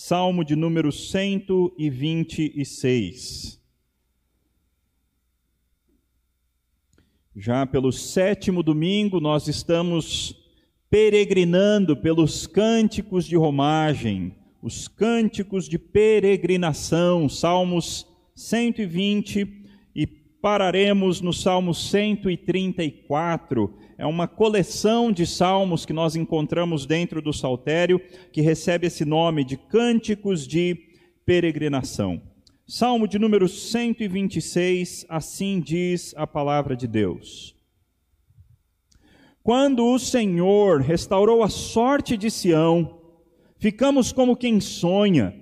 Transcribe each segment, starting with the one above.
Salmo de número 126. Já pelo sétimo domingo, nós estamos peregrinando pelos cânticos de romagem, os cânticos de peregrinação, Salmos 120, e pararemos no Salmo 134 é uma coleção de salmos que nós encontramos dentro do saltério, que recebe esse nome de Cânticos de Peregrinação. Salmo de número 126, assim diz a palavra de Deus. Quando o Senhor restaurou a sorte de Sião, ficamos como quem sonha.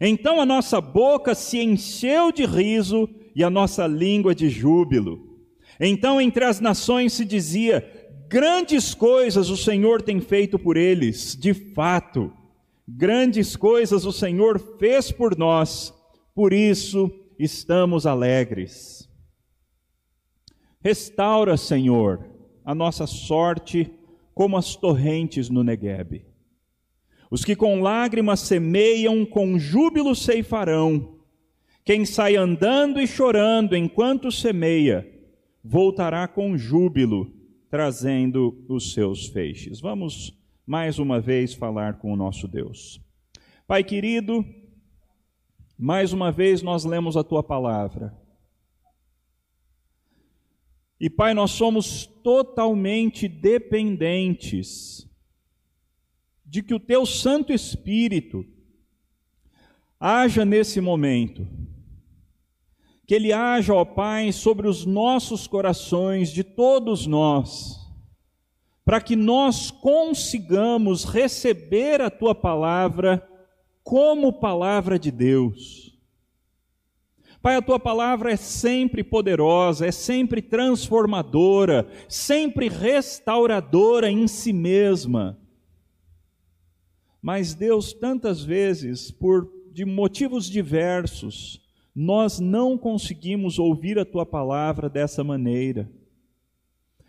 Então a nossa boca se encheu de riso e a nossa língua de júbilo. Então entre as nações se dizia: grandes coisas o Senhor tem feito por eles, de fato, grandes coisas o Senhor fez por nós, por isso estamos alegres. Restaura, Senhor, a nossa sorte como as torrentes no Neguebe. Os que com lágrimas semeiam, com júbilo ceifarão. Quem sai andando e chorando enquanto semeia, voltará com júbilo, trazendo os seus feixes. Vamos mais uma vez falar com o nosso Deus. Pai querido, mais uma vez nós lemos a tua palavra. E Pai, nós somos totalmente dependentes de que o teu Santo Espírito haja nesse momento que Ele haja, ó Pai, sobre os nossos corações, de todos nós, para que nós consigamos receber a Tua palavra como palavra de Deus. Pai, a Tua palavra é sempre poderosa, é sempre transformadora, sempre restauradora em si mesma. Mas Deus, tantas vezes, por de motivos diversos, nós não conseguimos ouvir a tua palavra dessa maneira.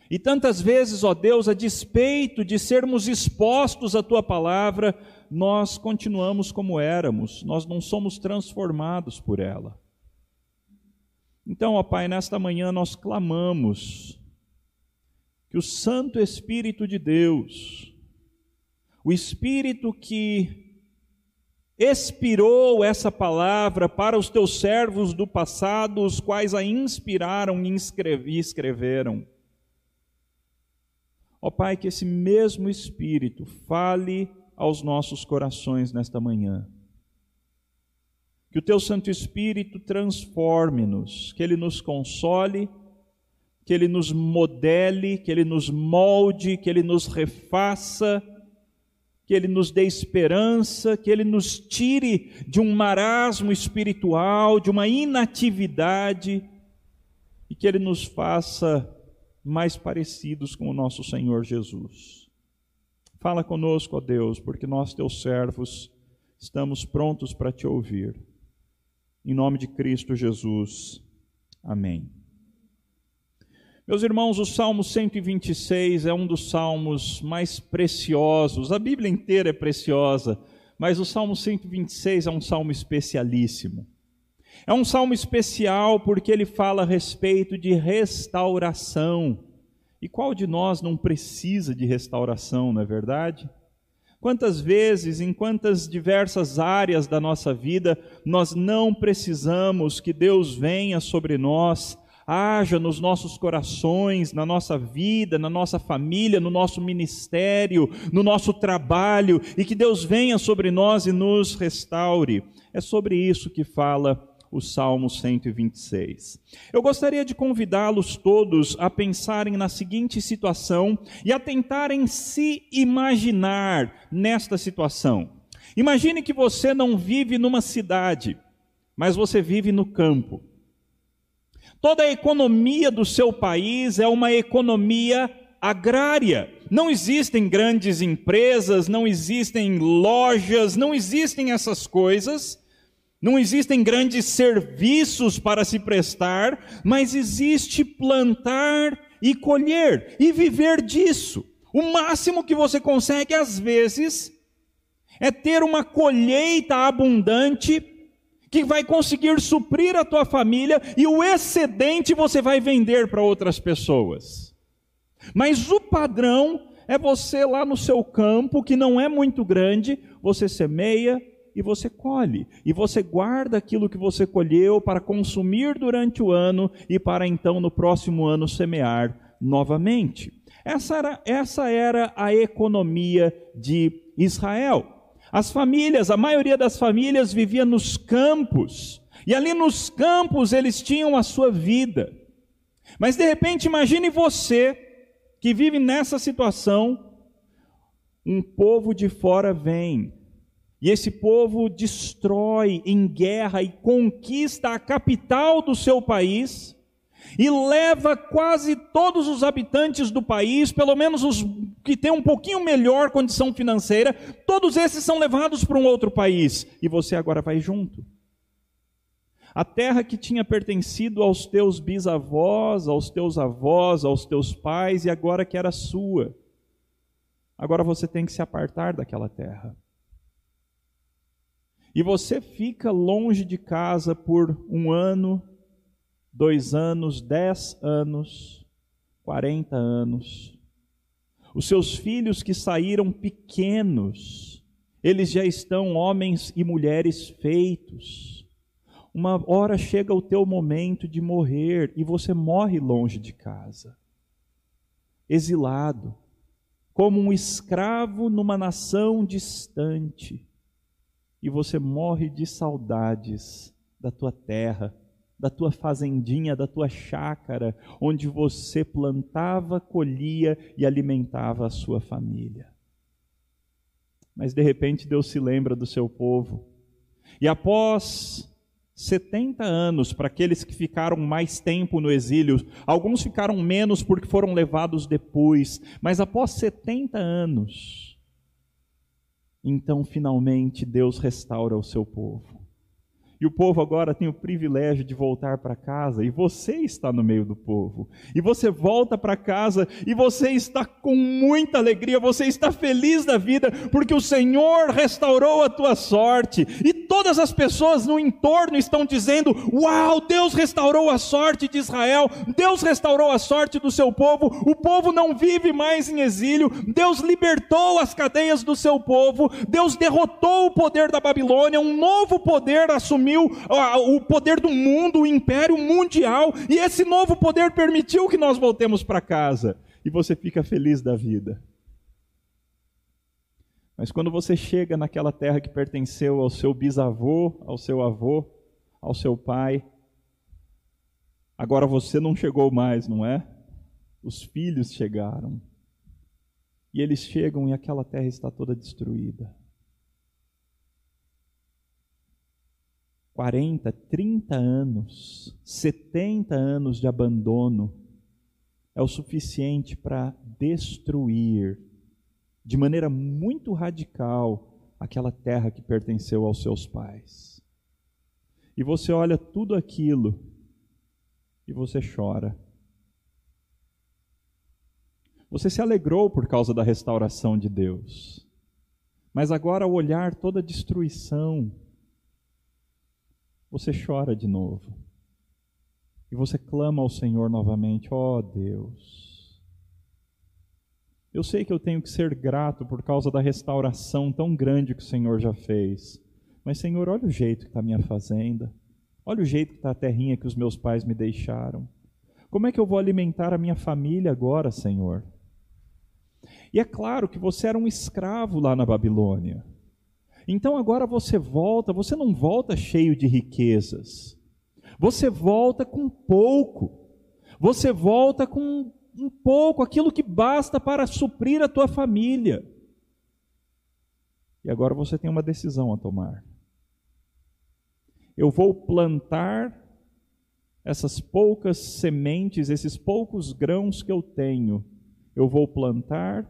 E tantas vezes, ó Deus, a despeito de sermos expostos à tua palavra, nós continuamos como éramos, nós não somos transformados por ela. Então, ó Pai, nesta manhã nós clamamos que o Santo Espírito de Deus, o Espírito que expirou essa palavra para os teus servos do passado, os quais a inspiraram e escreveram. Ó Pai, que esse mesmo Espírito fale aos nossos corações nesta manhã. Que o teu Santo Espírito transforme-nos, que ele nos console, que ele nos modele, que ele nos molde, que ele nos refaça que Ele nos dê esperança, que Ele nos tire de um marasmo espiritual, de uma inatividade, e que Ele nos faça mais parecidos com o nosso Senhor Jesus. Fala conosco, ó Deus, porque nós, teus servos, estamos prontos para te ouvir. Em nome de Cristo Jesus. Amém. Meus irmãos, o Salmo 126 é um dos salmos mais preciosos. A Bíblia inteira é preciosa, mas o Salmo 126 é um salmo especialíssimo. É um salmo especial porque ele fala a respeito de restauração. E qual de nós não precisa de restauração, não é verdade? Quantas vezes, em quantas diversas áreas da nossa vida, nós não precisamos que Deus venha sobre nós haja nos nossos corações, na nossa vida, na nossa família, no nosso ministério, no nosso trabalho, e que Deus venha sobre nós e nos restaure. É sobre isso que fala o Salmo 126. Eu gostaria de convidá-los todos a pensarem na seguinte situação e a tentarem se imaginar nesta situação. Imagine que você não vive numa cidade, mas você vive no campo. Toda a economia do seu país é uma economia agrária. Não existem grandes empresas, não existem lojas, não existem essas coisas, não existem grandes serviços para se prestar, mas existe plantar e colher e viver disso. O máximo que você consegue, às vezes, é ter uma colheita abundante que vai conseguir suprir a tua família e o excedente você vai vender para outras pessoas. Mas o padrão é você lá no seu campo, que não é muito grande, você semeia e você colhe. E você guarda aquilo que você colheu para consumir durante o ano e para então no próximo ano semear novamente. Essa era, essa era a economia de Israel. As famílias, a maioria das famílias vivia nos campos, e ali nos campos eles tinham a sua vida. Mas de repente, imagine você que vive nessa situação, um povo de fora vem, e esse povo destrói em guerra e conquista a capital do seu país, e leva quase todos os habitantes do país, pelo menos os que têm um pouquinho melhor condição financeira, todos esses são levados para um outro país, e você agora vai junto. A terra que tinha pertencido aos teus bisavós, aos teus avós, aos teus pais, e agora que era sua. Agora você tem que se apartar daquela terra. E você fica longe de casa por um ano, dois anos, dez anos, quarenta anos. Os seus filhos que saíram pequenos, eles já estão homens e mulheres feitos. Uma hora chega o teu momento de morrer e você morre longe de casa, exilado, como um escravo numa nação distante, e você morre de saudades da tua terra da tua fazendinha, da tua chácara, onde você plantava, colhia e alimentava a sua família. Mas de repente Deus se lembra do seu povo. E após 70 anos, para aqueles que ficaram mais tempo no exílio, alguns ficaram menos porque foram levados depois, mas após 70 anos, então finalmente Deus restaura o seu povo. E o povo agora tem o privilégio de voltar para casa, e você está no meio do povo. E você volta para casa e você está com muita alegria, você está feliz da vida, porque o Senhor restaurou a tua sorte. E todas as pessoas no entorno estão dizendo: Uau, Deus restaurou a sorte de Israel, Deus restaurou a sorte do seu povo, o povo não vive mais em exílio, Deus libertou as cadeias do seu povo, Deus derrotou o poder da Babilônia, um novo poder assumiu assumiu o poder do mundo, o império mundial, e esse novo poder permitiu que nós voltemos para casa. E você fica feliz da vida. Mas quando você chega naquela terra que pertenceu ao seu bisavô, ao seu avô, ao seu pai, agora você não chegou mais, não é? Os filhos chegaram. E eles chegam e aquela terra está toda destruída. 40, 30 anos, 70 anos de abandono é o suficiente para destruir de maneira muito radical aquela terra que pertenceu aos seus pais. E você olha tudo aquilo e você chora. Você se alegrou por causa da restauração de Deus. Mas agora, ao olhar toda a destruição, você chora de novo. E você clama ao Senhor novamente: ó oh, Deus. Eu sei que eu tenho que ser grato por causa da restauração tão grande que o Senhor já fez. Mas, Senhor, olha o jeito que está a minha fazenda. Olha o jeito que está a terrinha que os meus pais me deixaram. Como é que eu vou alimentar a minha família agora, Senhor? E é claro que você era um escravo lá na Babilônia. Então agora você volta, você não volta cheio de riquezas. Você volta com pouco. Você volta com um pouco, aquilo que basta para suprir a tua família. E agora você tem uma decisão a tomar. Eu vou plantar essas poucas sementes, esses poucos grãos que eu tenho, eu vou plantar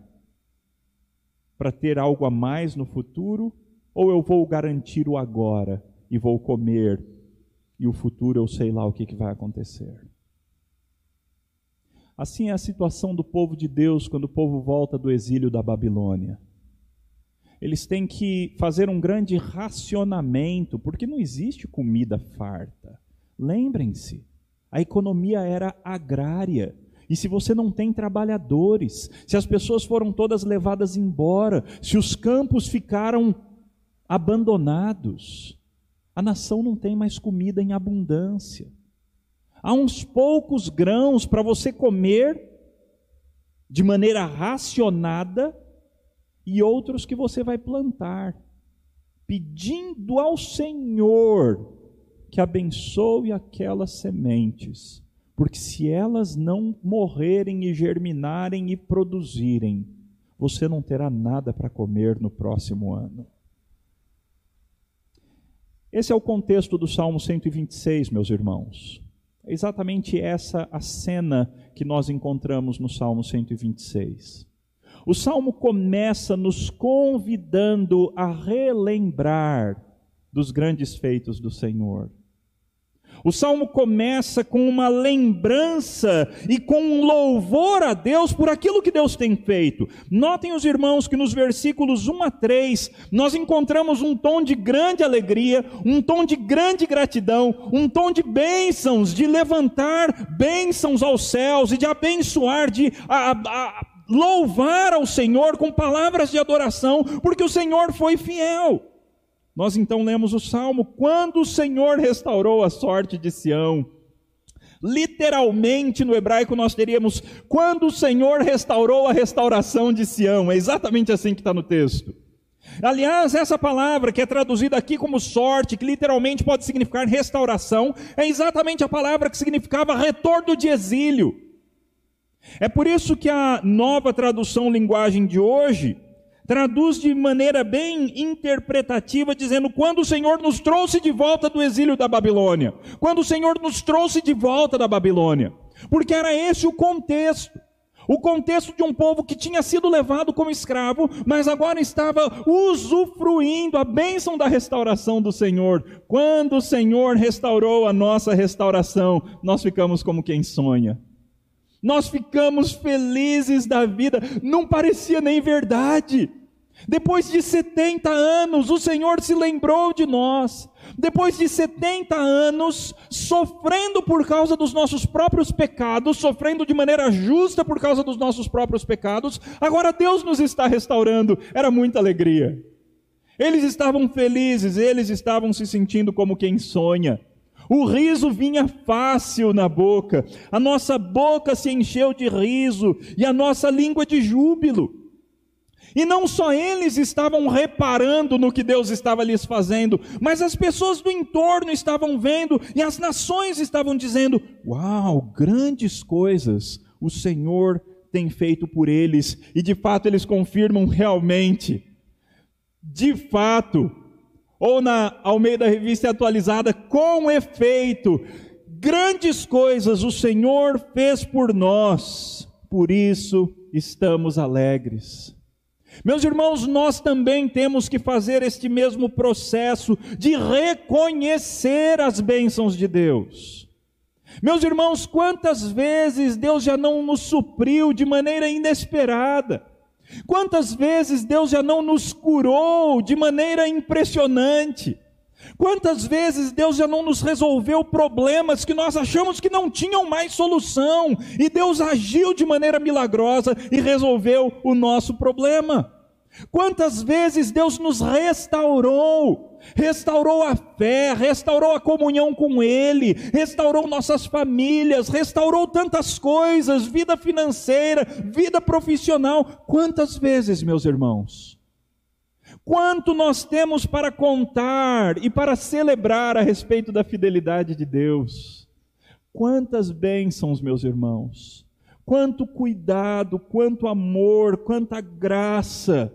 para ter algo a mais no futuro, ou eu vou garantir o agora e vou comer e o futuro eu sei lá o que, que vai acontecer. Assim é a situação do povo de Deus quando o povo volta do exílio da Babilônia. eles têm que fazer um grande racionamento, porque não existe comida farta. Lembrem-se, a economia era agrária. E se você não tem trabalhadores, se as pessoas foram todas levadas embora, se os campos ficaram abandonados, a nação não tem mais comida em abundância. Há uns poucos grãos para você comer de maneira racionada e outros que você vai plantar, pedindo ao Senhor que abençoe aquelas sementes, porque se elas não morrerem e germinarem e produzirem, você não terá nada para comer no próximo ano. Esse é o contexto do Salmo 126, meus irmãos. É exatamente essa a cena que nós encontramos no Salmo 126. O salmo começa nos convidando a relembrar dos grandes feitos do Senhor. O salmo começa com uma lembrança e com um louvor a Deus por aquilo que Deus tem feito. Notem os irmãos que nos versículos 1 a 3 nós encontramos um tom de grande alegria, um tom de grande gratidão, um tom de bênçãos, de levantar bênçãos aos céus e de abençoar, de a, a, louvar ao Senhor com palavras de adoração, porque o Senhor foi fiel. Nós então lemos o salmo: quando o Senhor restaurou a sorte de Sião. Literalmente no hebraico nós teríamos quando o Senhor restaurou a restauração de Sião. É exatamente assim que está no texto. Aliás, essa palavra que é traduzida aqui como sorte, que literalmente pode significar restauração, é exatamente a palavra que significava retorno de exílio. É por isso que a nova tradução linguagem de hoje traduz de maneira bem interpretativa, dizendo: quando o Senhor nos trouxe de volta do exílio da Babilônia, quando o Senhor nos trouxe de volta da Babilônia, porque era esse o contexto. O contexto de um povo que tinha sido levado como escravo, mas agora estava usufruindo a bênção da restauração do Senhor. Quando o Senhor restaurou a nossa restauração, nós ficamos como quem sonha. Nós ficamos felizes da vida, não parecia nem verdade. Depois de 70 anos, o Senhor se lembrou de nós. Depois de 70 anos, sofrendo por causa dos nossos próprios pecados, sofrendo de maneira justa por causa dos nossos próprios pecados, agora Deus nos está restaurando. Era muita alegria. Eles estavam felizes, eles estavam se sentindo como quem sonha. O riso vinha fácil na boca, a nossa boca se encheu de riso e a nossa língua de júbilo. E não só eles estavam reparando no que Deus estava lhes fazendo, mas as pessoas do entorno estavam vendo e as nações estavam dizendo: Uau, grandes coisas o Senhor tem feito por eles, e de fato eles confirmam realmente. De fato, ou na Almeida Revista Atualizada, com efeito, grandes coisas o Senhor fez por nós, por isso estamos alegres. Meus irmãos, nós também temos que fazer este mesmo processo de reconhecer as bênçãos de Deus. Meus irmãos, quantas vezes Deus já não nos supriu de maneira inesperada? Quantas vezes Deus já não nos curou de maneira impressionante? Quantas vezes Deus já não nos resolveu problemas que nós achamos que não tinham mais solução, e Deus agiu de maneira milagrosa e resolveu o nosso problema? Quantas vezes Deus nos restaurou, restaurou a fé, restaurou a comunhão com Ele, restaurou nossas famílias, restaurou tantas coisas, vida financeira, vida profissional. Quantas vezes, meus irmãos? Quanto nós temos para contar e para celebrar a respeito da fidelidade de Deus? Quantas bênçãos, meus irmãos? Quanto cuidado, quanto amor, quanta graça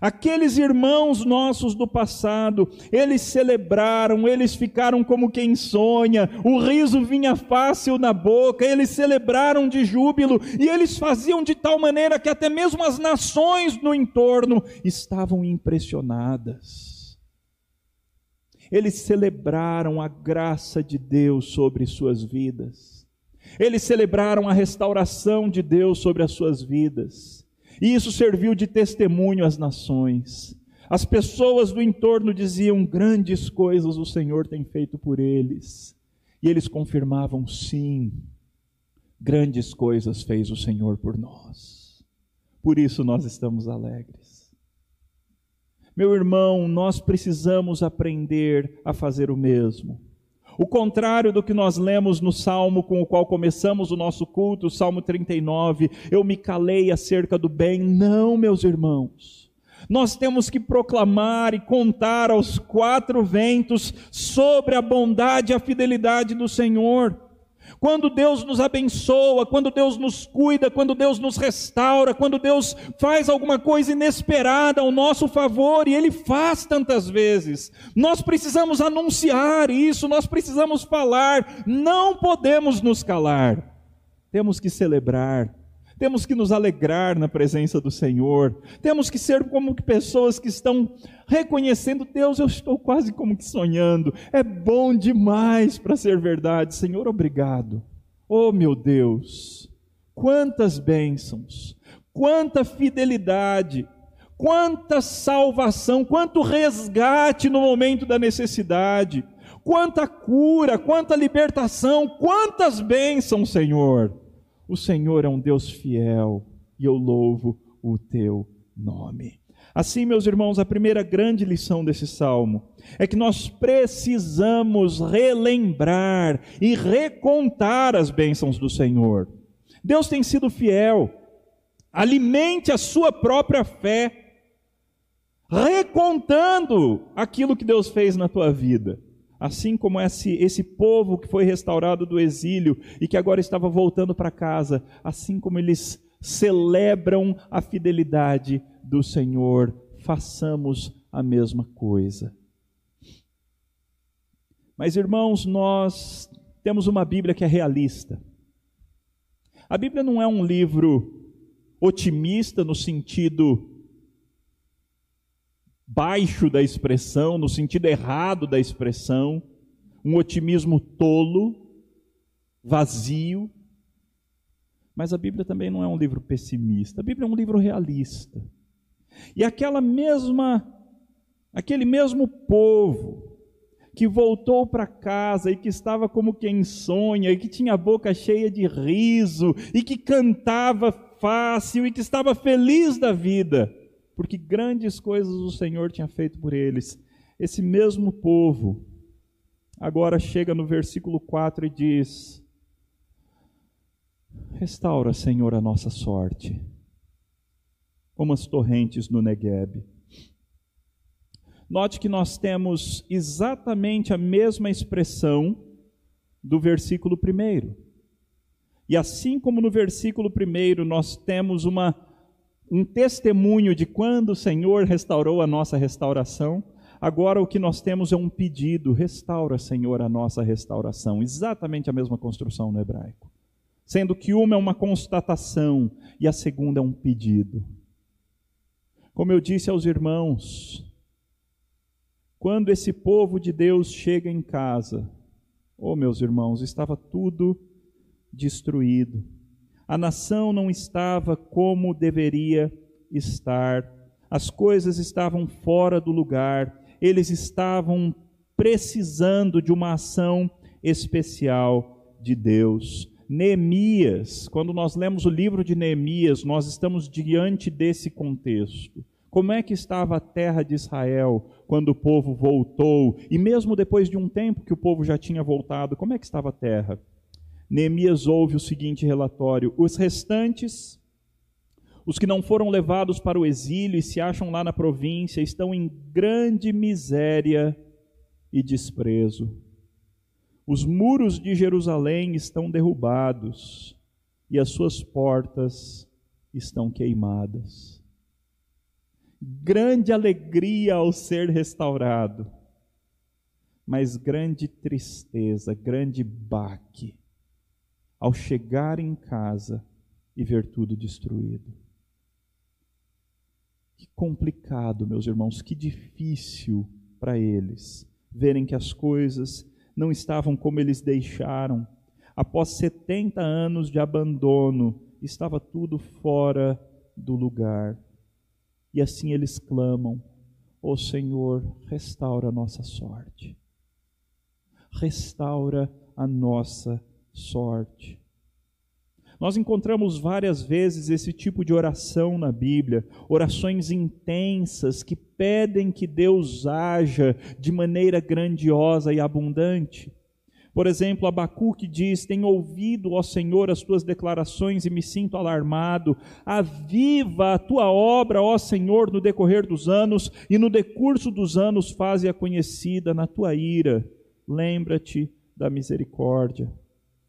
Aqueles irmãos nossos do passado, eles celebraram, eles ficaram como quem sonha, o riso vinha fácil na boca, eles celebraram de júbilo e eles faziam de tal maneira que até mesmo as nações no entorno estavam impressionadas. Eles celebraram a graça de Deus sobre suas vidas, eles celebraram a restauração de Deus sobre as suas vidas. E isso serviu de testemunho às nações. As pessoas do entorno diziam: grandes coisas o Senhor tem feito por eles. E eles confirmavam: sim, grandes coisas fez o Senhor por nós. Por isso nós estamos alegres. Meu irmão, nós precisamos aprender a fazer o mesmo. O contrário do que nós lemos no salmo com o qual começamos o nosso culto, o Salmo 39, eu me calei acerca do bem. Não, meus irmãos. Nós temos que proclamar e contar aos quatro ventos sobre a bondade e a fidelidade do Senhor. Quando Deus nos abençoa, quando Deus nos cuida, quando Deus nos restaura, quando Deus faz alguma coisa inesperada ao nosso favor, e Ele faz tantas vezes, nós precisamos anunciar isso, nós precisamos falar, não podemos nos calar, temos que celebrar, temos que nos alegrar na presença do Senhor, temos que ser como pessoas que estão reconhecendo, Deus, eu estou quase como que sonhando, é bom demais para ser verdade, Senhor, obrigado. Oh meu Deus, quantas bênçãos, quanta fidelidade, quanta salvação, quanto resgate no momento da necessidade, quanta cura, quanta libertação, quantas bênçãos, Senhor. O Senhor é um Deus fiel e eu louvo o teu nome. Assim, meus irmãos, a primeira grande lição desse salmo é que nós precisamos relembrar e recontar as bênçãos do Senhor. Deus tem sido fiel, alimente a sua própria fé, recontando aquilo que Deus fez na tua vida assim como esse, esse povo que foi restaurado do exílio e que agora estava voltando para casa, assim como eles celebram a fidelidade do Senhor, façamos a mesma coisa. Mas irmãos, nós temos uma Bíblia que é realista. A Bíblia não é um livro otimista no sentido baixo da expressão, no sentido errado da expressão, um otimismo tolo, vazio. Mas a Bíblia também não é um livro pessimista, a Bíblia é um livro realista. E aquela mesma, aquele mesmo povo que voltou para casa e que estava como quem sonha, e que tinha a boca cheia de riso, e que cantava fácil, e que estava feliz da vida, porque grandes coisas o Senhor tinha feito por eles. Esse mesmo povo, agora chega no versículo 4 e diz: Restaura, Senhor, a nossa sorte, como as torrentes no Negueb. Note que nós temos exatamente a mesma expressão do versículo 1. E assim como no versículo 1 nós temos uma um testemunho de quando o Senhor restaurou a nossa restauração. Agora o que nós temos é um pedido: restaura, Senhor, a nossa restauração. Exatamente a mesma construção no hebraico. Sendo que uma é uma constatação e a segunda é um pedido. Como eu disse aos irmãos, quando esse povo de Deus chega em casa, oh meus irmãos, estava tudo destruído a nação não estava como deveria estar, as coisas estavam fora do lugar, eles estavam precisando de uma ação especial de Deus. Neemias, quando nós lemos o livro de Neemias, nós estamos diante desse contexto. Como é que estava a terra de Israel quando o povo voltou? E mesmo depois de um tempo que o povo já tinha voltado, como é que estava a terra? Neemias ouve o seguinte relatório: os restantes, os que não foram levados para o exílio e se acham lá na província, estão em grande miséria e desprezo. Os muros de Jerusalém estão derrubados e as suas portas estão queimadas. Grande alegria ao ser restaurado, mas grande tristeza, grande baque ao chegar em casa e ver tudo destruído. Que complicado, meus irmãos, que difícil para eles verem que as coisas não estavam como eles deixaram. Após 70 anos de abandono, estava tudo fora do lugar. E assim eles clamam: Ó oh Senhor, restaura a nossa sorte. Restaura a nossa sorte. Nós encontramos várias vezes esse tipo de oração na Bíblia, orações intensas que pedem que Deus haja de maneira grandiosa e abundante. Por exemplo, Abacuque diz: Tenho ouvido, ó Senhor, as tuas declarações e me sinto alarmado. Aviva a tua obra, ó Senhor, no decorrer dos anos, e no decurso dos anos faze-a conhecida na tua ira. Lembra-te da misericórdia.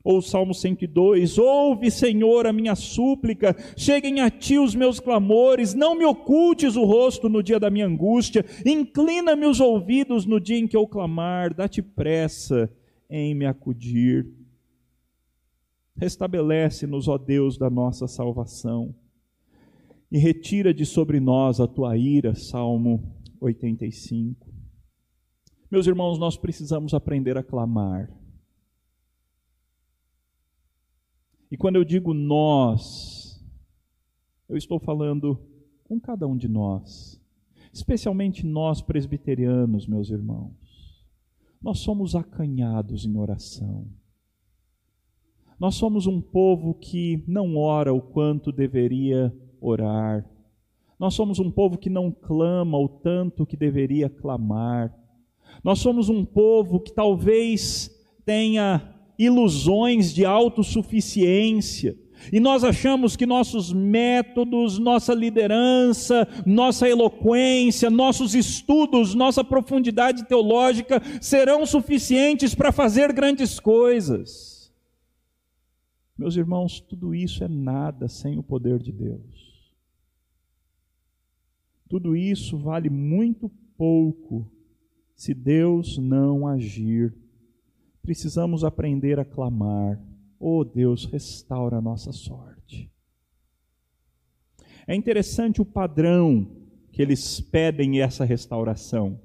Ou o Salmo 102: Ouve, Senhor, a minha súplica, cheguem a ti os meus clamores, não me ocultes o rosto no dia da minha angústia, inclina-me os ouvidos no dia em que eu clamar, dá-te pressa em me acudir. Restabelece-nos, ó Deus, da nossa salvação, e retira de sobre nós a tua ira. Salmo 85. Meus irmãos, nós precisamos aprender a clamar. E quando eu digo nós, eu estou falando com cada um de nós, especialmente nós presbiterianos, meus irmãos. Nós somos acanhados em oração. Nós somos um povo que não ora o quanto deveria orar. Nós somos um povo que não clama o tanto que deveria clamar. Nós somos um povo que talvez tenha ilusões de autossuficiência. E nós achamos que nossos métodos, nossa liderança, nossa eloquência, nossos estudos, nossa profundidade teológica serão suficientes para fazer grandes coisas. Meus irmãos, tudo isso é nada sem o poder de Deus. Tudo isso vale muito pouco se Deus não agir precisamos aprender a clamar: Oh Deus, restaura a nossa sorte. É interessante o padrão que eles pedem essa restauração.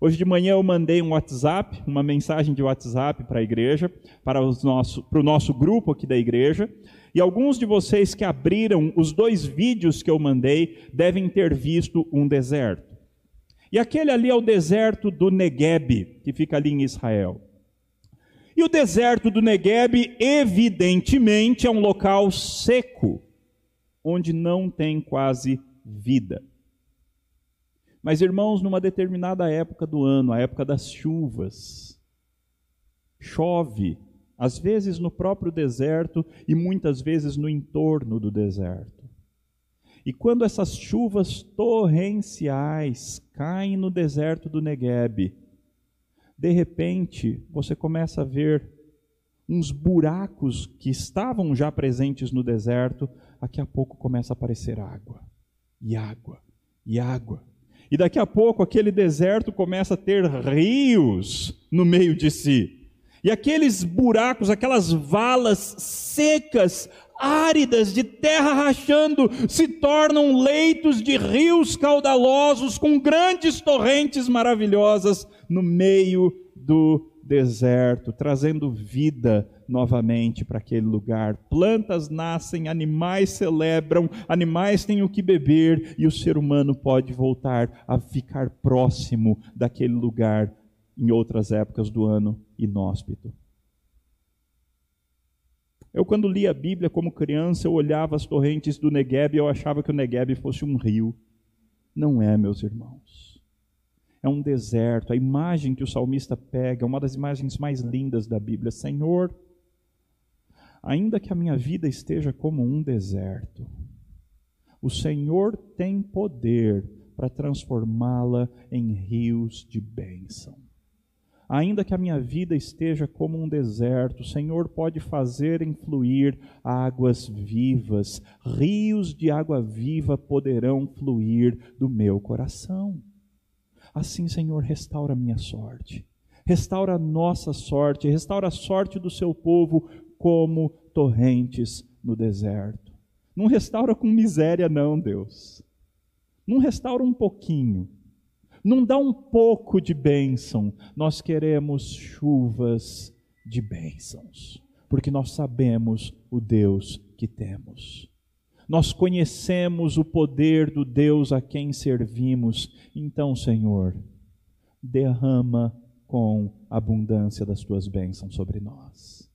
Hoje de manhã eu mandei um WhatsApp, uma mensagem de WhatsApp para a igreja, para, os nosso, para o nosso grupo aqui da igreja, e alguns de vocês que abriram os dois vídeos que eu mandei devem ter visto um deserto. E aquele ali é o deserto do Negueb, que fica ali em Israel. E o deserto do Negueb, evidentemente, é um local seco, onde não tem quase vida. Mas, irmãos, numa determinada época do ano, a época das chuvas, chove, às vezes no próprio deserto e muitas vezes no entorno do deserto. E quando essas chuvas torrenciais caem no deserto do Negueb, de repente você começa a ver uns buracos que estavam já presentes no deserto, daqui a pouco começa a aparecer água, e água, e água. E daqui a pouco aquele deserto começa a ter rios no meio de si. E aqueles buracos, aquelas valas secas, áridas, de terra rachando, se tornam leitos de rios caudalosos com grandes torrentes maravilhosas no meio do deserto, trazendo vida novamente para aquele lugar. Plantas nascem, animais celebram, animais têm o que beber e o ser humano pode voltar a ficar próximo daquele lugar em outras épocas do ano inóspito. Eu, quando li a Bíblia como criança, eu olhava as torrentes do Negueb e eu achava que o Negueb fosse um rio. Não é, meus irmãos. É um deserto. A imagem que o salmista pega é uma das imagens mais lindas da Bíblia. Senhor, ainda que a minha vida esteja como um deserto, o Senhor tem poder para transformá-la em rios de bênção. Ainda que a minha vida esteja como um deserto, o Senhor pode fazer influir águas vivas, rios de água viva poderão fluir do meu coração. Assim, Senhor, restaura a minha sorte, restaura a nossa sorte, restaura a sorte do seu povo como torrentes no deserto. Não restaura com miséria, não, Deus. Não restaura um pouquinho não dá um pouco de bênção, nós queremos chuvas de bênçãos, porque nós sabemos o Deus que temos. nós conhecemos o poder do Deus a quem servimos. Então, Senhor, derrama com abundância das tuas bênçãos sobre nós.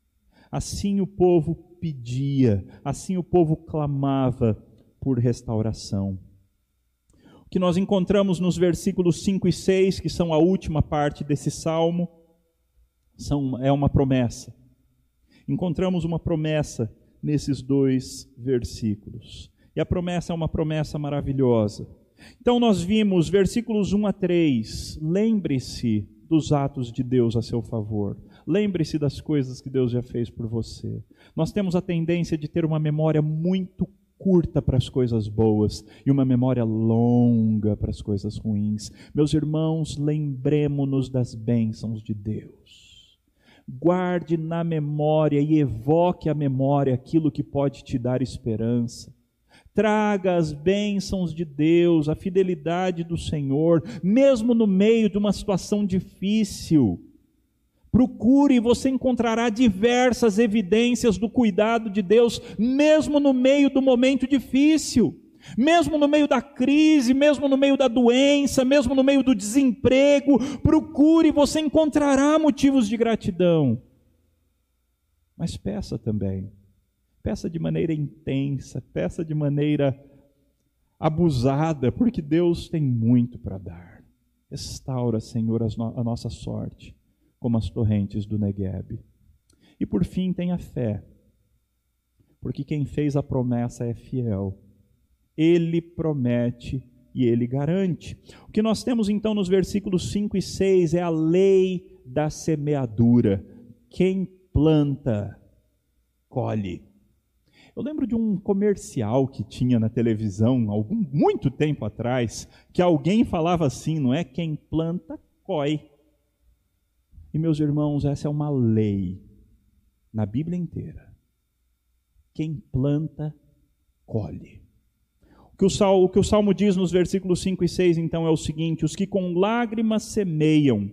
Assim o povo pedia, assim o povo clamava por restauração. Que nós encontramos nos versículos 5 e 6, que são a última parte desse salmo, são, é uma promessa. Encontramos uma promessa nesses dois versículos. E a promessa é uma promessa maravilhosa. Então nós vimos versículos 1 a 3. Lembre-se dos atos de Deus a seu favor. Lembre-se das coisas que Deus já fez por você. Nós temos a tendência de ter uma memória muito curta para as coisas boas e uma memória longa para as coisas ruins. Meus irmãos, lembremos-nos das bênçãos de Deus guarde na memória e evoque a memória aquilo que pode te dar esperança. Traga as bênçãos de Deus, a fidelidade do Senhor, mesmo no meio de uma situação difícil. Procure e você encontrará diversas evidências do cuidado de Deus, mesmo no meio do momento difícil. Mesmo no meio da crise, mesmo no meio da doença, mesmo no meio do desemprego, procure, você encontrará motivos de gratidão. Mas peça também. Peça de maneira intensa, peça de maneira abusada, porque Deus tem muito para dar. Restaura, Senhor, a nossa sorte, como as torrentes do Negueb. E por fim, tenha fé, porque quem fez a promessa é fiel ele promete e ele garante. O que nós temos então nos versículos 5 e 6 é a lei da semeadura. Quem planta, colhe. Eu lembro de um comercial que tinha na televisão, algum muito tempo atrás, que alguém falava assim, não é? Quem planta, colhe. E meus irmãos, essa é uma lei na Bíblia inteira. Quem planta, colhe que o, salmo, o que o Salmo diz nos versículos 5 e 6, então, é o seguinte: os que com lágrimas semeiam,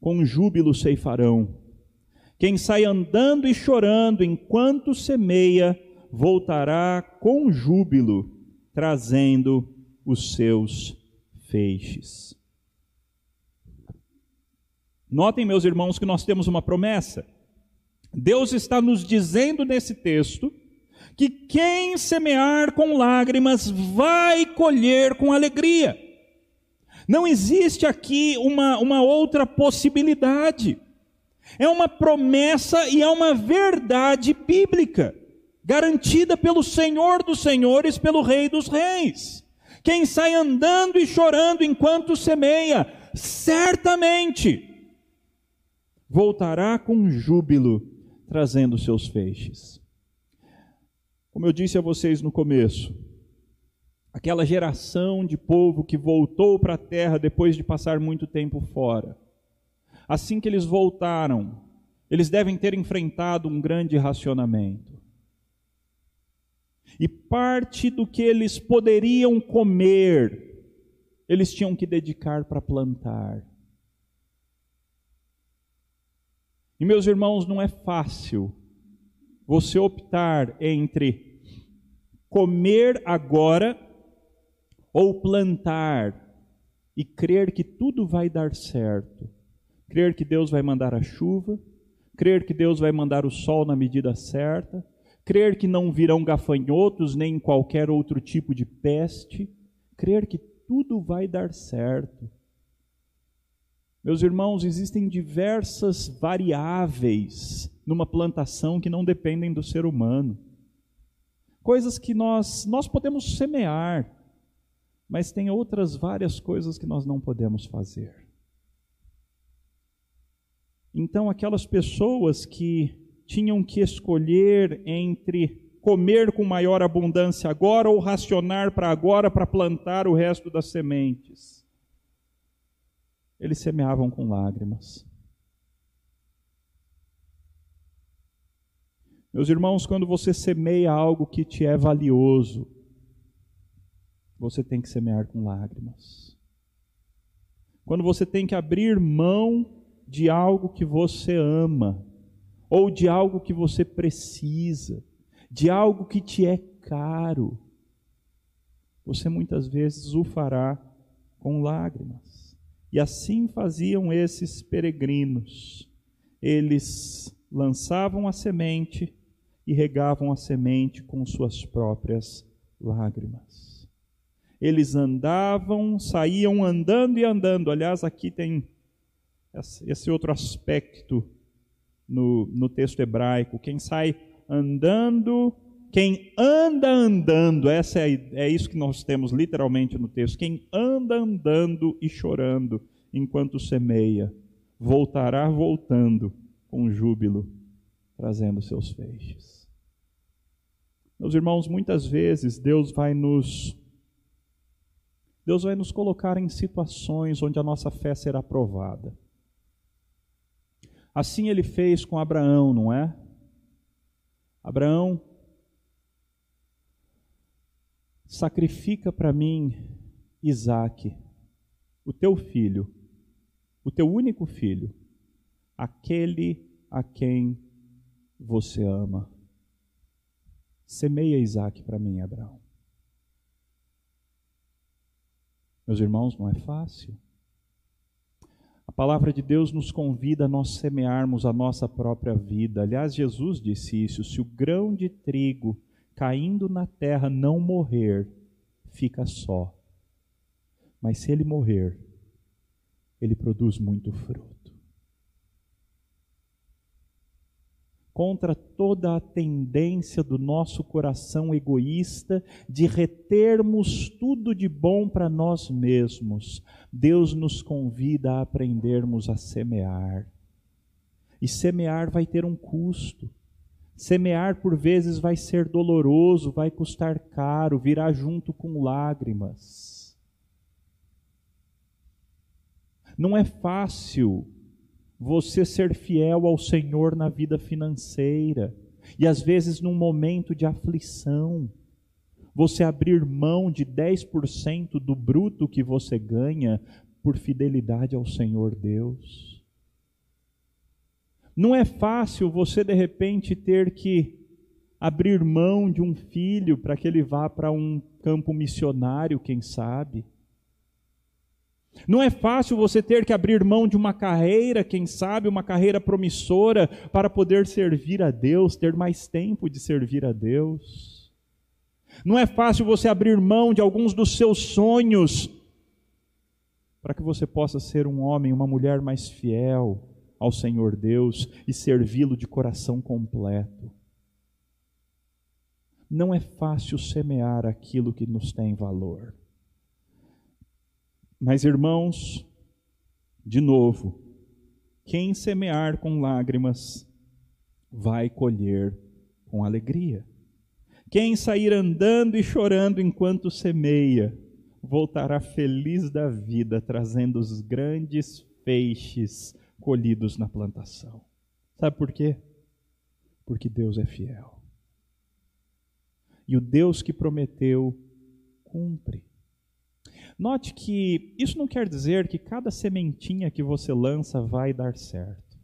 com júbilo ceifarão. Quem sai andando e chorando enquanto semeia, voltará com júbilo, trazendo os seus feixes. Notem, meus irmãos, que nós temos uma promessa. Deus está nos dizendo nesse texto que quem semear com lágrimas vai colher com alegria. Não existe aqui uma, uma outra possibilidade. É uma promessa e é uma verdade bíblica, garantida pelo Senhor dos Senhores, pelo Rei dos Reis. Quem sai andando e chorando enquanto semeia, certamente voltará com júbilo, trazendo seus feixes. Como eu disse a vocês no começo, aquela geração de povo que voltou para a terra depois de passar muito tempo fora. Assim que eles voltaram, eles devem ter enfrentado um grande racionamento. E parte do que eles poderiam comer, eles tinham que dedicar para plantar. E meus irmãos, não é fácil você optar entre comer agora ou plantar e crer que tudo vai dar certo, crer que Deus vai mandar a chuva, crer que Deus vai mandar o sol na medida certa, crer que não virão gafanhotos nem qualquer outro tipo de peste, crer que tudo vai dar certo. Meus irmãos, existem diversas variáveis numa plantação que não dependem do ser humano. Coisas que nós, nós podemos semear, mas tem outras várias coisas que nós não podemos fazer. Então, aquelas pessoas que tinham que escolher entre comer com maior abundância agora ou racionar para agora para plantar o resto das sementes, eles semeavam com lágrimas. Meus irmãos, quando você semeia algo que te é valioso, você tem que semear com lágrimas. Quando você tem que abrir mão de algo que você ama, ou de algo que você precisa, de algo que te é caro, você muitas vezes o fará com lágrimas. E assim faziam esses peregrinos. Eles lançavam a semente e regavam a semente com suas próprias lágrimas. Eles andavam, saíam andando e andando. Aliás, aqui tem esse outro aspecto no, no texto hebraico. Quem sai andando, quem anda andando, essa é, é isso que nós temos literalmente no texto. Quem anda andando e chorando enquanto semeia, voltará voltando com júbilo, trazendo seus feixes. Meus irmãos, muitas vezes Deus vai nos Deus vai nos colocar em situações onde a nossa fé será provada. Assim ele fez com Abraão, não é? Abraão, sacrifica para mim Isaque, o teu filho, o teu único filho, aquele a quem você ama. Semeia Isaac para mim, Abraão. Meus irmãos, não é fácil. A palavra de Deus nos convida a nós semearmos a nossa própria vida. Aliás, Jesus disse isso: se o grão de trigo caindo na terra não morrer, fica só. Mas se ele morrer, ele produz muito fruto. contra toda a tendência do nosso coração egoísta de retermos tudo de bom para nós mesmos. Deus nos convida a aprendermos a semear. E semear vai ter um custo. Semear por vezes vai ser doloroso, vai custar caro, virá junto com lágrimas. Não é fácil você ser fiel ao Senhor na vida financeira e às vezes num momento de aflição, você abrir mão de 10% do bruto que você ganha por fidelidade ao Senhor Deus. Não é fácil você de repente ter que abrir mão de um filho para que ele vá para um campo missionário, quem sabe. Não é fácil você ter que abrir mão de uma carreira, quem sabe, uma carreira promissora, para poder servir a Deus, ter mais tempo de servir a Deus. Não é fácil você abrir mão de alguns dos seus sonhos, para que você possa ser um homem, uma mulher mais fiel ao Senhor Deus e servi-lo de coração completo. Não é fácil semear aquilo que nos tem valor. Mas, irmãos, de novo, quem semear com lágrimas vai colher com alegria. Quem sair andando e chorando enquanto semeia, voltará feliz da vida, trazendo os grandes feixes colhidos na plantação. Sabe por quê? Porque Deus é fiel. E o Deus que prometeu, cumpre. Note que isso não quer dizer que cada sementinha que você lança vai dar certo.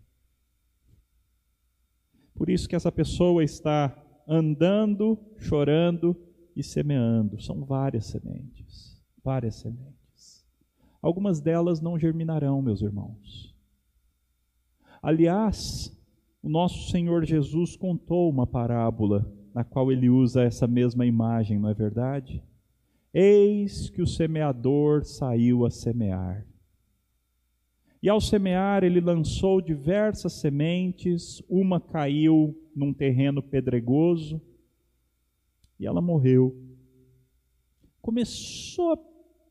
Por isso que essa pessoa está andando, chorando e semeando. São várias sementes, várias sementes. Algumas delas não germinarão, meus irmãos. Aliás, o nosso Senhor Jesus contou uma parábola na qual ele usa essa mesma imagem, não é verdade? Eis que o semeador saiu a semear. E ao semear, ele lançou diversas sementes, uma caiu num terreno pedregoso e ela morreu. Começou a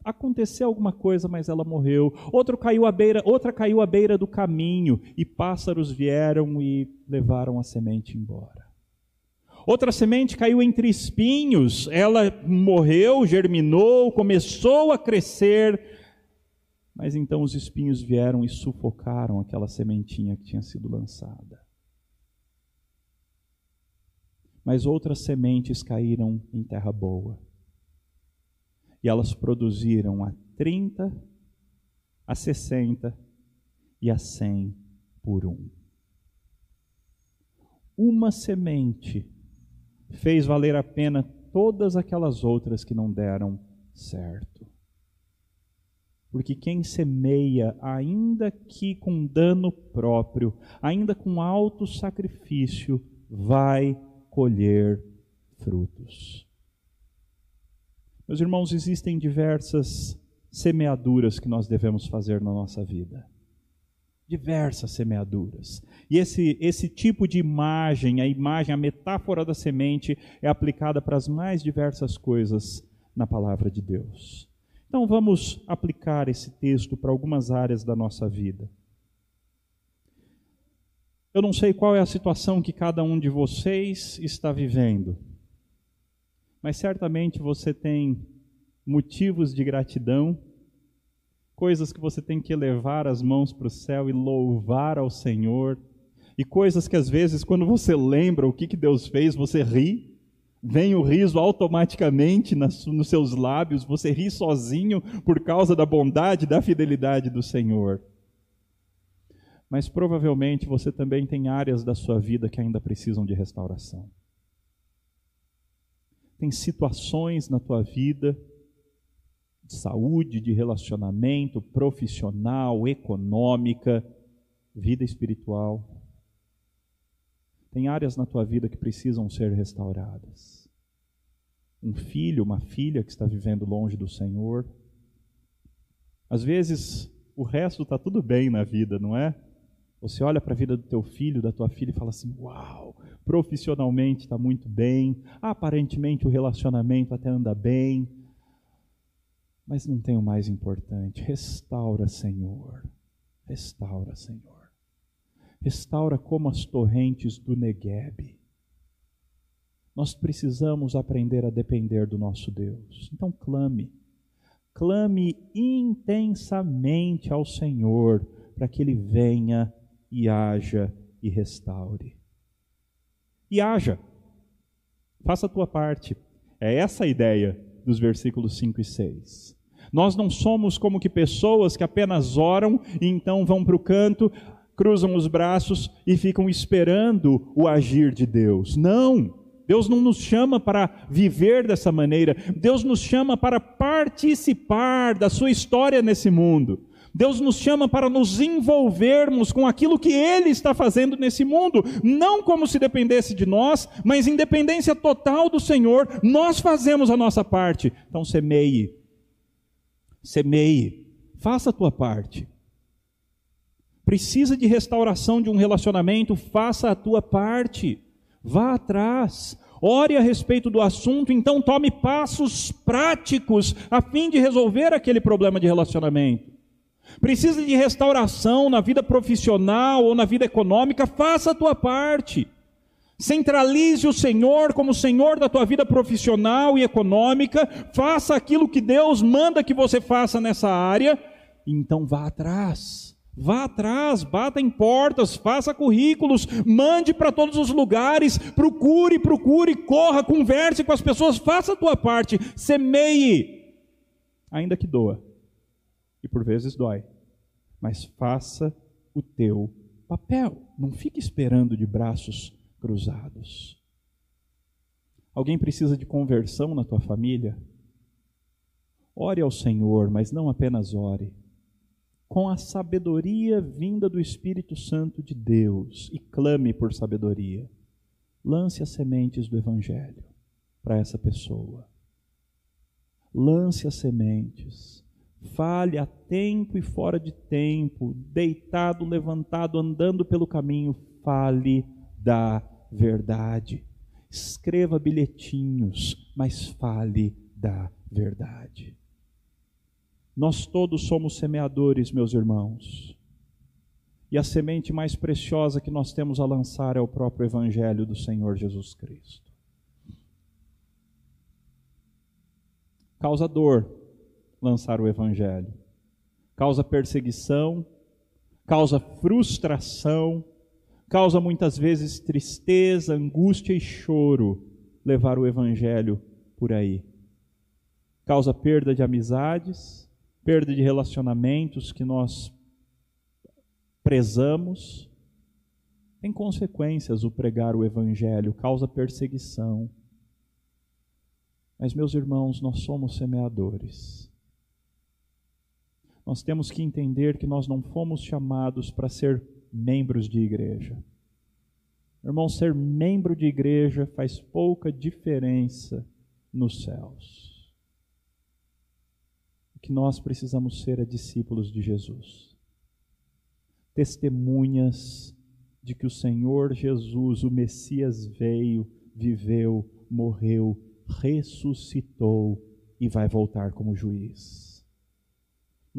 acontecer alguma coisa, mas ela morreu. Outra caiu à beira, outra caiu à beira do caminho e pássaros vieram e levaram a semente embora. Outra semente caiu entre espinhos, ela morreu, germinou, começou a crescer, mas então os espinhos vieram e sufocaram aquela sementinha que tinha sido lançada. Mas outras sementes caíram em terra boa. E elas produziram a 30, a 60 e a 100 por um. Uma semente fez valer a pena todas aquelas outras que não deram certo. Porque quem semeia, ainda que com dano próprio, ainda com alto sacrifício, vai colher frutos. Meus irmãos, existem diversas semeaduras que nós devemos fazer na nossa vida. Diversas semeaduras. E esse, esse tipo de imagem, a imagem, a metáfora da semente, é aplicada para as mais diversas coisas na palavra de Deus. Então vamos aplicar esse texto para algumas áreas da nossa vida. Eu não sei qual é a situação que cada um de vocês está vivendo, mas certamente você tem motivos de gratidão, coisas que você tem que elevar as mãos para o céu e louvar ao Senhor, e coisas que às vezes, quando você lembra o que, que Deus fez, você ri, vem o riso automaticamente nos seus lábios, você ri sozinho por causa da bondade, da fidelidade do Senhor. Mas provavelmente você também tem áreas da sua vida que ainda precisam de restauração. Tem situações na tua vida de saúde, de relacionamento, profissional, econômica, vida espiritual. Tem áreas na tua vida que precisam ser restauradas. Um filho, uma filha que está vivendo longe do Senhor. Às vezes, o resto está tudo bem na vida, não é? Você olha para a vida do teu filho, da tua filha e fala assim: Uau, profissionalmente está muito bem, aparentemente o relacionamento até anda bem, mas não tem o mais importante. Restaura, Senhor. Restaura, Senhor. Restaura como as torrentes do Negueb. Nós precisamos aprender a depender do nosso Deus. Então clame. Clame intensamente ao Senhor para que Ele venha e haja e restaure. E haja. Faça a tua parte. É essa a ideia dos versículos 5 e 6. Nós não somos como que pessoas que apenas oram e então vão para o canto, cruzam os braços e ficam esperando o agir de Deus. Não! Deus não nos chama para viver dessa maneira, Deus nos chama para participar da sua história nesse mundo. Deus nos chama para nos envolvermos com aquilo que Ele está fazendo nesse mundo, não como se dependesse de nós, mas em dependência total do Senhor, nós fazemos a nossa parte. Então semeie, semeie, faça a tua parte. Precisa de restauração de um relacionamento, faça a tua parte. Vá atrás, ore a respeito do assunto, então tome passos práticos a fim de resolver aquele problema de relacionamento. Precisa de restauração na vida profissional ou na vida econômica, faça a tua parte. Centralize o Senhor como Senhor da tua vida profissional e econômica, faça aquilo que Deus manda que você faça nessa área, então vá atrás. Vá atrás, bata em portas, faça currículos, mande para todos os lugares, procure, procure, corra, converse com as pessoas, faça a tua parte, semeie, ainda que doa. E por vezes dói. Mas faça o teu papel. Não fique esperando de braços cruzados. Alguém precisa de conversão na tua família? Ore ao Senhor, mas não apenas ore. Com a sabedoria vinda do Espírito Santo de Deus e clame por sabedoria. Lance as sementes do Evangelho para essa pessoa. Lance as sementes. Fale a tempo e fora de tempo, deitado, levantado, andando pelo caminho, fale da verdade. Escreva bilhetinhos, mas fale da verdade. Nós todos somos semeadores, meus irmãos. E a semente mais preciosa que nós temos a lançar é o próprio Evangelho do Senhor Jesus Cristo. Causa dor lançar o Evangelho, causa perseguição, causa frustração, causa muitas vezes tristeza, angústia e choro levar o Evangelho por aí. Causa perda de amizades, perda de relacionamentos que nós prezamos, Tem consequências o pregar o Evangelho, causa perseguição. Mas, meus irmãos, nós somos semeadores. Nós temos que entender que nós não fomos chamados para ser membros de igreja. Irmão, ser membro de igreja faz pouca diferença nos céus. O que nós precisamos ser é discípulos de Jesus, testemunhas de que o Senhor Jesus, o Messias, veio, viveu, morreu, ressuscitou e vai voltar como juiz.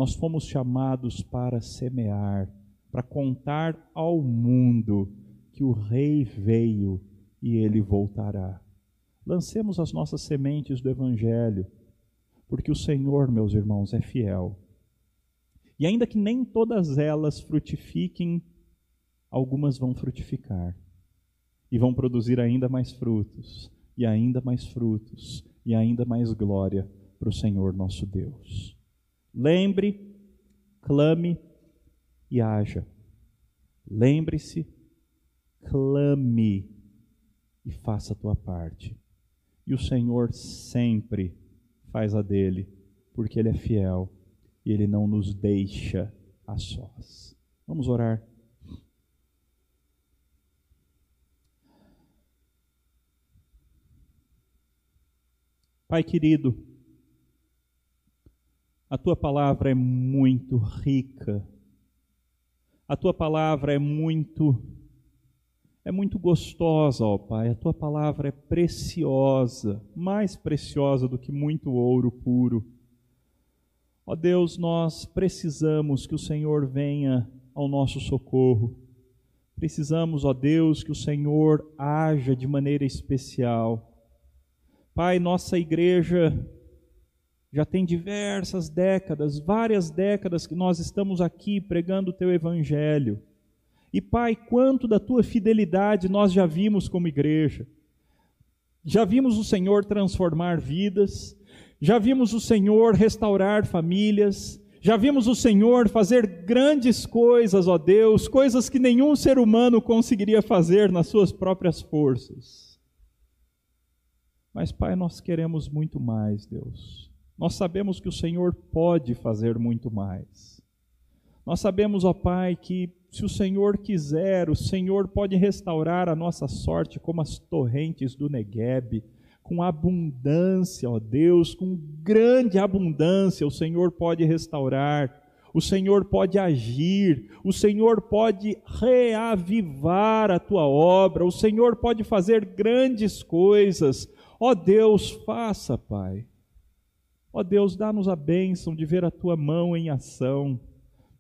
Nós fomos chamados para semear, para contar ao mundo que o Rei veio e ele voltará. Lancemos as nossas sementes do Evangelho, porque o Senhor, meus irmãos, é fiel. E ainda que nem todas elas frutifiquem, algumas vão frutificar e vão produzir ainda mais frutos, e ainda mais frutos, e ainda mais glória para o Senhor nosso Deus. Lembre, clame e haja. Lembre-se clame e faça a tua parte. E o Senhor sempre faz a dele, porque ele é fiel e ele não nos deixa a sós. Vamos orar. Pai querido, a tua palavra é muito rica, a tua palavra é muito é muito gostosa, ó Pai. A tua palavra é preciosa, mais preciosa do que muito ouro puro. Ó Deus, nós precisamos que o Senhor venha ao nosso socorro. Precisamos, ó Deus, que o Senhor haja de maneira especial. Pai, nossa igreja já tem diversas décadas, várias décadas que nós estamos aqui pregando o teu evangelho. E Pai, quanto da tua fidelidade nós já vimos como igreja. Já vimos o Senhor transformar vidas, já vimos o Senhor restaurar famílias, já vimos o Senhor fazer grandes coisas, ó Deus, coisas que nenhum ser humano conseguiria fazer nas suas próprias forças. Mas, Pai, nós queremos muito mais, Deus. Nós sabemos que o Senhor pode fazer muito mais. Nós sabemos, ó Pai, que se o Senhor quiser, o Senhor pode restaurar a nossa sorte como as torrentes do Negueb, com abundância, ó Deus, com grande abundância, o Senhor pode restaurar, o Senhor pode agir, o Senhor pode reavivar a tua obra, o Senhor pode fazer grandes coisas. Ó Deus, faça, Pai. Ó Deus, dá-nos a bênção de ver a tua mão em ação.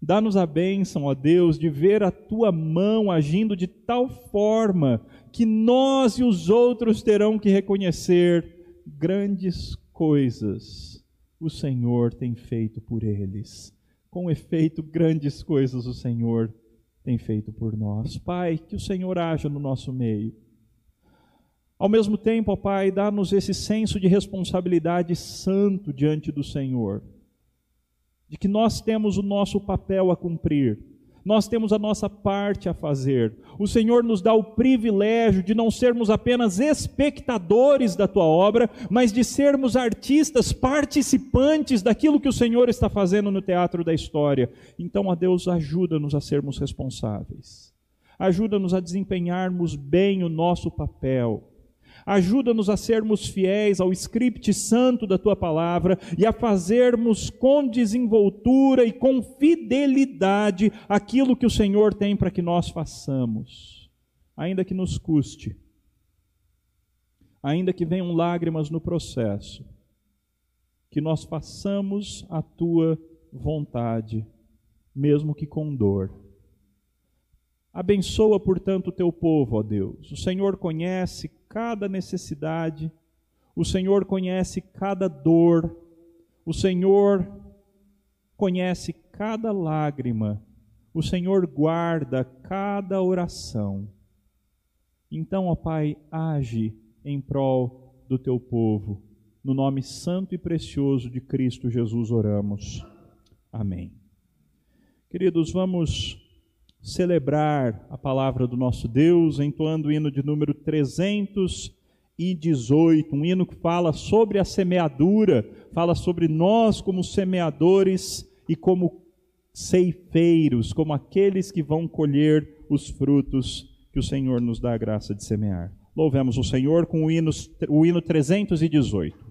Dá-nos a bênção, ó Deus, de ver a tua mão agindo de tal forma que nós e os outros terão que reconhecer grandes coisas o Senhor tem feito por eles. Com efeito, grandes coisas o Senhor tem feito por nós. Pai, que o Senhor haja no nosso meio. Ao mesmo tempo, ó Pai, dá-nos esse senso de responsabilidade santo diante do Senhor de que nós temos o nosso papel a cumprir, nós temos a nossa parte a fazer. O Senhor nos dá o privilégio de não sermos apenas espectadores da tua obra, mas de sermos artistas, participantes daquilo que o Senhor está fazendo no teatro da história. Então, ó Deus, ajuda-nos a sermos responsáveis. Ajuda-nos a desempenharmos bem o nosso papel Ajuda-nos a sermos fiéis ao script santo da tua palavra e a fazermos com desenvoltura e com fidelidade aquilo que o Senhor tem para que nós façamos, ainda que nos custe, ainda que venham lágrimas no processo, que nós façamos a tua vontade, mesmo que com dor. Abençoa, portanto, o teu povo, ó Deus. O Senhor conhece cada necessidade, o Senhor conhece cada dor, o Senhor conhece cada lágrima, o Senhor guarda cada oração. Então, ó Pai, age em prol do teu povo. No nome santo e precioso de Cristo Jesus oramos. Amém. Queridos, vamos celebrar a palavra do nosso Deus, entoando o hino de número 318, um hino que fala sobre a semeadura, fala sobre nós como semeadores e como ceifeiros, como aqueles que vão colher os frutos que o Senhor nos dá a graça de semear. Louvemos o Senhor com o hino, o hino 318.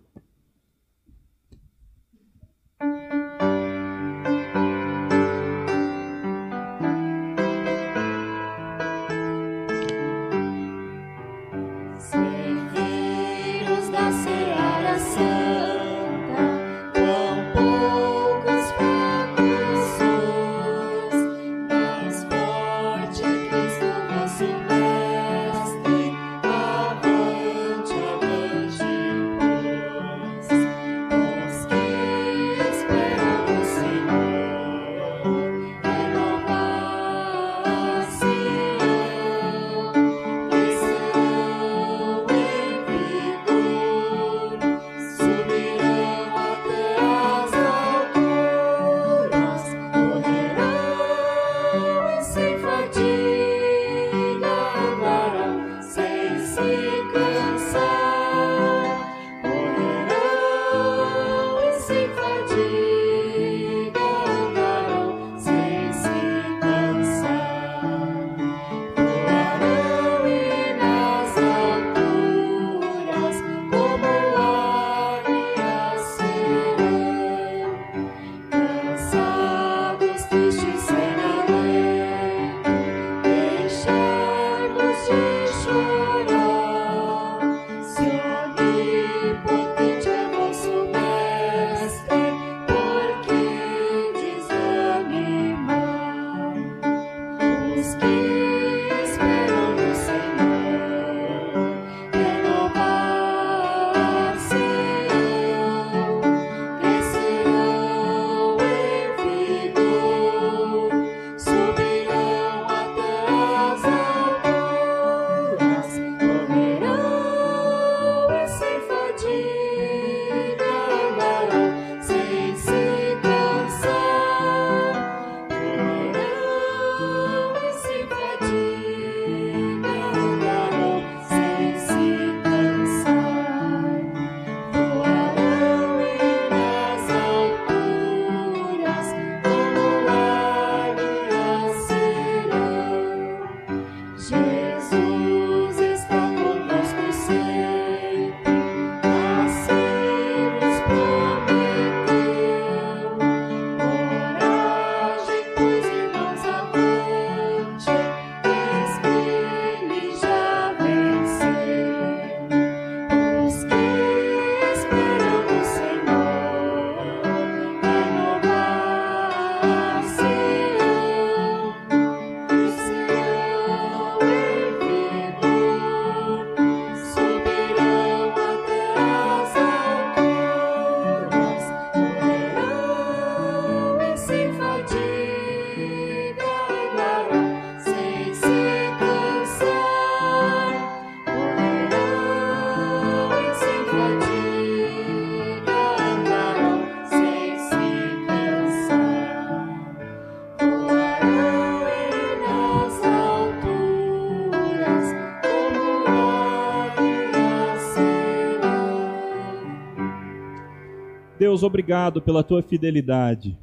Deus, obrigado pela tua fidelidade.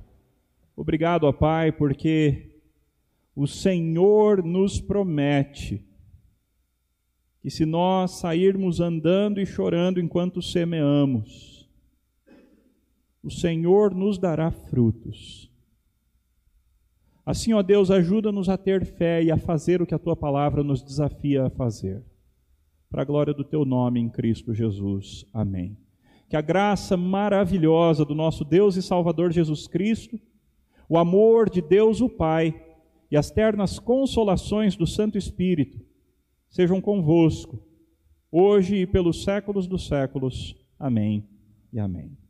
Obrigado, ó Pai, porque o Senhor nos promete que se nós sairmos andando e chorando enquanto semeamos, o Senhor nos dará frutos. Assim, ó Deus, ajuda-nos a ter fé e a fazer o que a tua palavra nos desafia a fazer. Para a glória do teu nome em Cristo Jesus. Amém que a graça maravilhosa do nosso Deus e Salvador Jesus Cristo, o amor de Deus o Pai e as ternas consolações do Santo Espírito sejam convosco, hoje e pelos séculos dos séculos. Amém e amém.